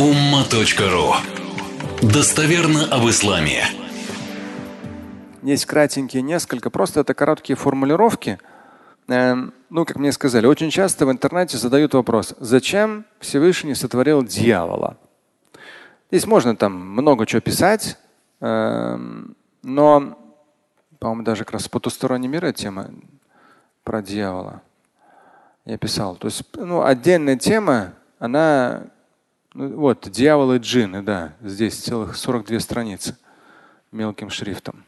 umma.ru Достоверно об исламе. Есть кратенькие несколько, просто это короткие формулировки. Эм, ну, как мне сказали, очень часто в интернете задают вопрос, зачем Всевышний сотворил дьявола? Здесь можно там много чего писать, эм, но, по-моему, даже как раз потусторонний мир тема про дьявола. Я писал. То есть, ну, отдельная тема, она вот, дьявол и джинны, да, здесь целых 42 страницы мелким шрифтом.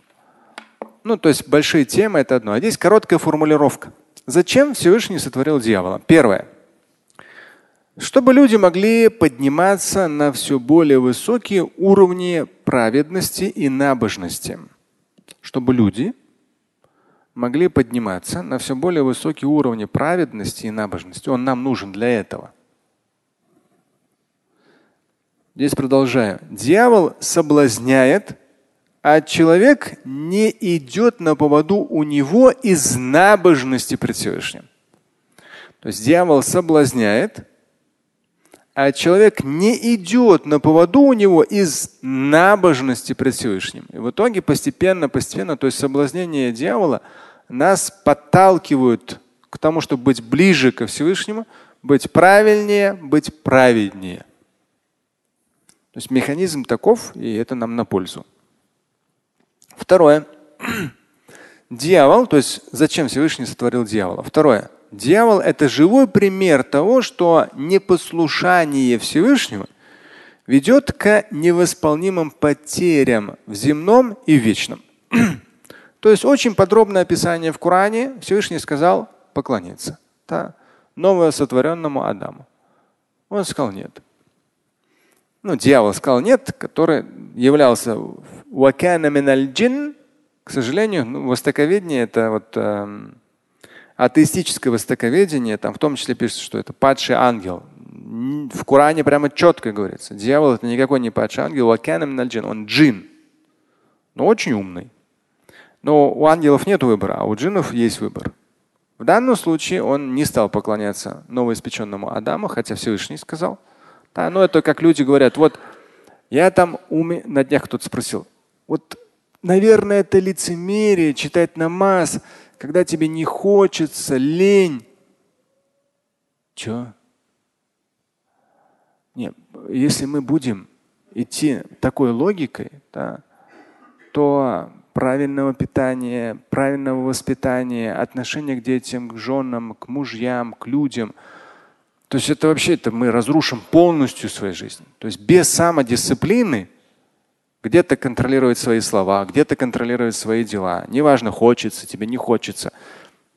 Ну, то есть большие темы это одно. А здесь короткая формулировка. Зачем Всевышний сотворил дьявола? Первое. Чтобы люди могли подниматься на все более высокие уровни праведности и набожности. Чтобы люди могли подниматься на все более высокие уровни праведности и набожности. Он нам нужен для этого. Здесь продолжаю. Дьявол соблазняет, а человек не идет на поводу у него из набожности пред Всевышним. То есть дьявол соблазняет, а человек не идет на поводу у него из набожности пред Всевышним. И в итоге постепенно, постепенно, то есть соблазнение дьявола нас подталкивают к тому, чтобы быть ближе ко Всевышнему, быть правильнее, быть праведнее. То есть механизм таков, и это нам на пользу. Второе. Дьявол, то есть зачем Всевышний сотворил дьявола? Второе. Дьявол – это живой пример того, что непослушание Всевышнего ведет к невосполнимым потерям в земном и вечном. То есть очень подробное описание в Коране. Всевышний сказал поклониться да, новосотворенному Адаму. Он сказал нет ну, дьявол сказал нет, который являлся джин, к сожалению, ну, востоковедение это вот э, атеистическое востоковедение, там в том числе пишется, что это падший ангел. В Коране прямо четко говорится, дьявол это никакой не падший ангел, он джин, но очень умный. Но у ангелов нет выбора, а у джинов есть выбор. В данном случае он не стал поклоняться новоиспеченному Адаму, хотя Всевышний сказал – да, ну это как люди говорят, вот я там уме... на днях кто-то спросил, вот, наверное, это лицемерие читать намаз, когда тебе не хочется, лень. Че? Нет, если мы будем идти такой логикой, да, то правильного питания, правильного воспитания, отношения к детям, к женам, к мужьям, к людям – то есть это вообще это мы разрушим полностью свою жизнь. То есть без самодисциплины где-то контролировать свои слова, где-то контролировать свои дела. Неважно, хочется тебе, не хочется.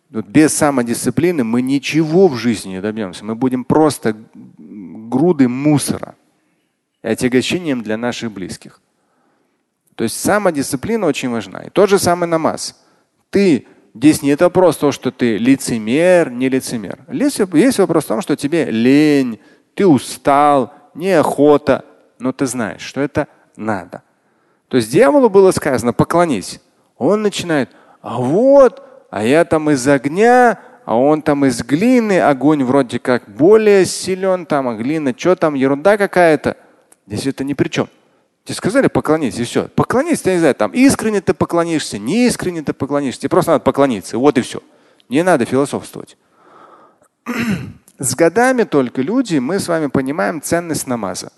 Вот без самодисциплины мы ничего в жизни не добьемся. Мы будем просто груды мусора и отягощением для наших близких. То есть самодисциплина очень важна. И тот же самый намаз. Ты Здесь нет вопрос то, что ты лицемер, не лицемер. Есть вопрос в том, что тебе лень, ты устал, неохота, но ты знаешь, что это надо. То есть дьяволу было сказано, поклонись. Он начинает, а вот, а я там из огня, а он там из глины, огонь вроде как более силен, там, а глина, что там, ерунда какая-то. Здесь это ни при чем. Тебе сказали поклонись, и все. Поклонись, я не знаю, там искренне ты поклонишься, не искренне ты поклонишься. Тебе просто надо поклониться. Вот и все. Не надо философствовать. С годами только люди, мы с вами понимаем ценность намаза.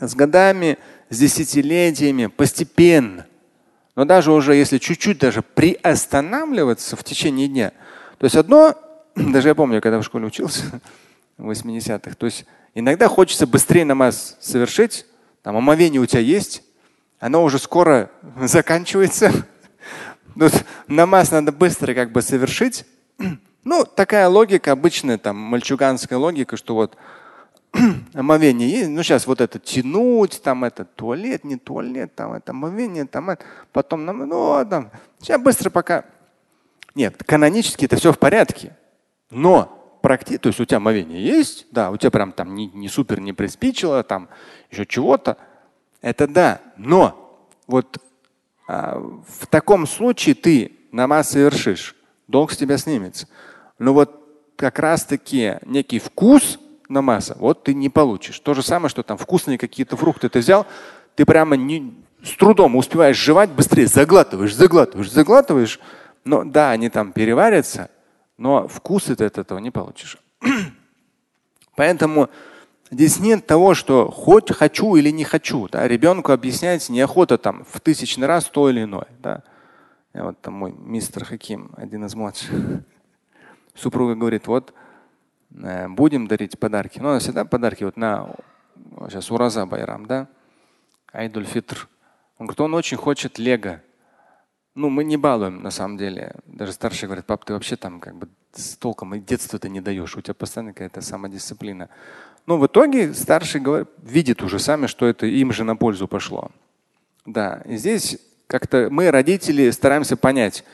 С годами, с десятилетиями, постепенно. Но даже уже если чуть-чуть даже приостанавливаться в течение дня. То есть одно, даже я помню, когда в школе учился, в 80-х, то есть иногда хочется быстрее намаз совершить, там омовение у тебя есть, оно уже скоро заканчивается. Тут намаз надо быстро как бы совершить. Ну, такая логика, обычная там мальчуганская логика, что вот омовение есть, ну сейчас вот это тянуть, там это туалет, не туалет, там это омовение, там это, потом нам, ну там, сейчас быстро пока. Нет, канонически это все в порядке. Но практи, то есть у тебя омовение есть, да, у тебя прям там не, не супер не приспичило, там еще чего-то. Это да. Но вот а, в таком случае ты намаз совершишь, долг с тебя снимется. Но вот как раз таки некий вкус намаза, вот ты не получишь. То же самое, что там вкусные какие-то фрукты ты взял, ты прямо не, с трудом успеваешь жевать, быстрее заглатываешь, заглатываешь, заглатываешь. Но да, они там переварятся, но вкуса ты от этого не получишь. Поэтому здесь нет того, что хоть хочу или не хочу. Да? Ребенку объяснять неохота там в тысячный раз то или иное. Да? Я вот там мой мистер Хаким, один из младших, супруга говорит, вот э, будем дарить подарки. Ну, у нас всегда подарки вот на сейчас Ураза Байрам, да, Айдуль Фитр. Он говорит, он очень хочет лего. Ну, мы не балуем на самом деле. Даже старший говорит, пап, ты вообще там как бы с толком и детства ты не даешь. У тебя постоянно какая-то самодисциплина. Но в итоге старший говорит, видит уже сами, что это им же на пользу пошло. Да, и здесь как-то мы, родители, стараемся понять,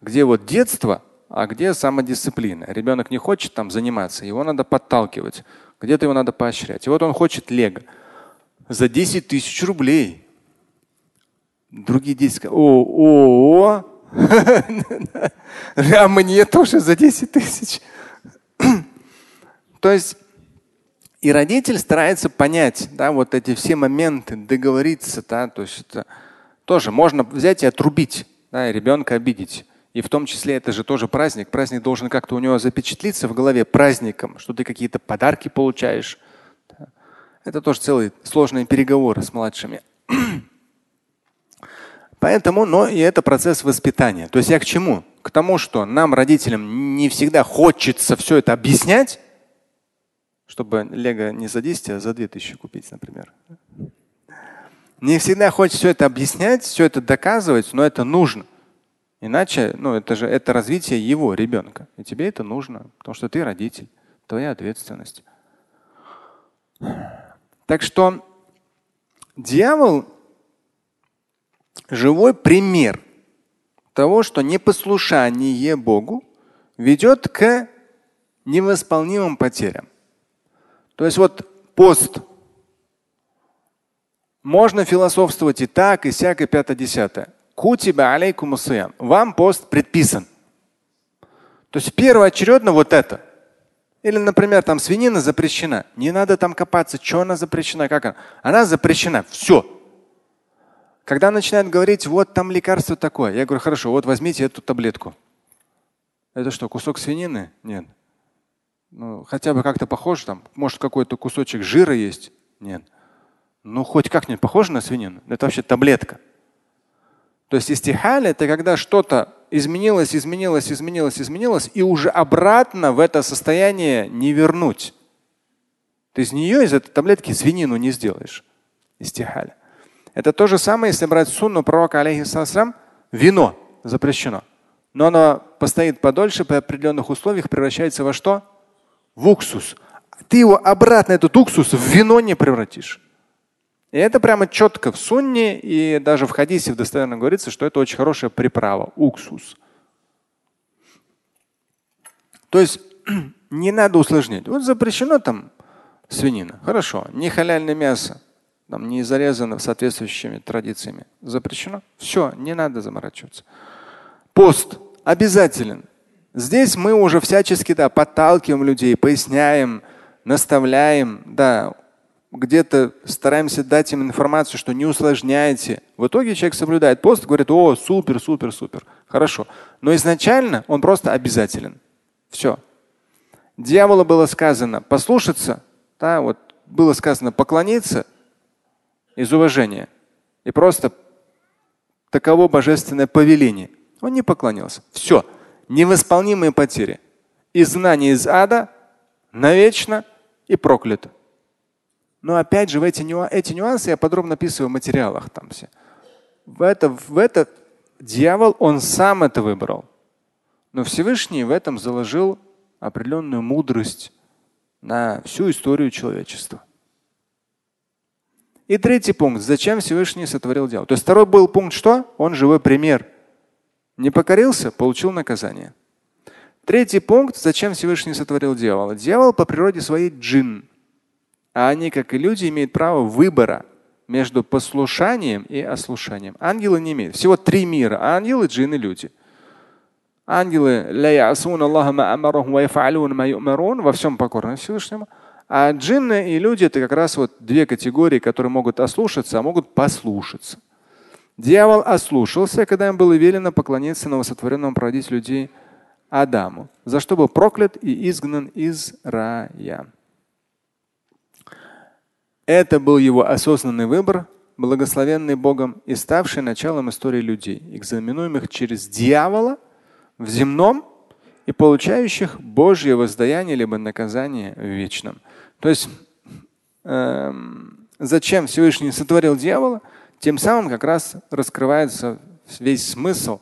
где вот детство, а где самодисциплина. Ребенок не хочет там заниматься, его надо подталкивать, где-то его надо поощрять. И вот он хочет лего за 10 тысяч рублей. Другие дети сказали, о, о, о. а мне тоже за 10 тысяч. То есть и родитель старается понять, да, вот эти все моменты, договориться, да, то есть это тоже можно взять и отрубить, да, и ребенка обидеть. И в том числе это же тоже праздник. Праздник должен как-то у него запечатлиться в голове праздником, что ты какие-то подарки получаешь. Это тоже целые сложные переговоры с младшими. Поэтому, но и это процесс воспитания. То есть я к чему? К тому, что нам, родителям, не всегда хочется все это объяснять, чтобы лего не за 10, а за 2000 купить, например. Не всегда хочется все это объяснять, все это доказывать, но это нужно. Иначе, ну, это же это развитие его ребенка. И тебе это нужно, потому что ты родитель, твоя ответственность. Так что дьявол живой пример того, что непослушание Богу ведет к невосполнимым потерям. То есть вот пост. Можно философствовать и так, и сяк, и пятое, десятое. Кутиба алейкум Вам пост предписан. То есть первоочередно вот это. Или, например, там свинина запрещена. Не надо там копаться, что она запрещена, как она. Она запрещена. Все. Когда начинают говорить, вот там лекарство такое, я говорю, хорошо, вот возьмите эту таблетку. Это что, кусок свинины? Нет. Ну, хотя бы как-то похоже, там, может, какой-то кусочек жира есть? Нет. Ну, хоть как-нибудь похоже на свинину? Это вообще таблетка. То есть истихаль – это когда что-то изменилось, изменилось, изменилось, изменилось, и уже обратно в это состояние не вернуть. Ты из нее, из этой таблетки свинину не сделаешь. Истихаль. Это то же самое, если брать сунну пророка, алейхиссалам, вино запрещено. Но оно постоит подольше, при определенных условиях превращается во что? В уксус. Ты его обратно, этот уксус, в вино не превратишь. И это прямо четко в сунне и даже в хадисе в достоверно говорится, что это очень хорошая приправа, уксус. То есть не надо усложнять. Вот запрещено там свинина. Хорошо. Не халяльное мясо там не зарезано соответствующими традициями. Запрещено. Все, не надо заморачиваться. Пост обязателен. Здесь мы уже всячески да, подталкиваем людей, поясняем, наставляем, да, где-то стараемся дать им информацию, что не усложняйте. В итоге человек соблюдает пост, говорит, о, супер, супер, супер, хорошо. Но изначально он просто обязателен. Все. Дьяволу было сказано послушаться, да, вот было сказано поклониться, из уважения. И просто таково божественное повеление. Он не поклонился. Все. Невосполнимые потери. Изгнание из ада навечно и проклято. Но опять же, в эти, нюансы, эти нюансы я подробно описываю в материалах. Там все. В это, в это дьявол, он сам это выбрал. Но Всевышний в этом заложил определенную мудрость на всю историю человечества. И третий пункт. Зачем Всевышний сотворил дьявол? То есть второй был пункт что? Он живой пример. Не покорился, получил наказание. Третий пункт. Зачем Всевышний сотворил дьявола? Дьявол по природе своей джин. А они, как и люди, имеют право выбора между послушанием и ослушанием. Ангелы не имеют. Всего три мира. Ангелы, джинны, люди. Ангелы во всем покорны Всевышнему. А джинны и люди это как раз вот две категории, которые могут ослушаться, а могут послушаться. Дьявол ослушался, когда им было велено поклониться новосотворенному породить людей Адаму, за что был проклят и изгнан из рая. Это был его осознанный выбор, благословенный Богом и ставший началом истории людей, экзаменуемых через дьявола в земном и получающих Божье воздаяние либо наказание в вечном. То есть эм, зачем Всевышний сотворил дьявола? Тем самым как раз раскрывается весь смысл,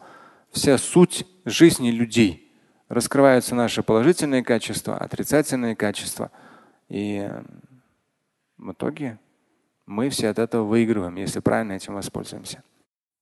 вся суть жизни людей. Раскрываются наши положительные качества, отрицательные качества. И в итоге мы все от этого выигрываем, если правильно этим воспользуемся.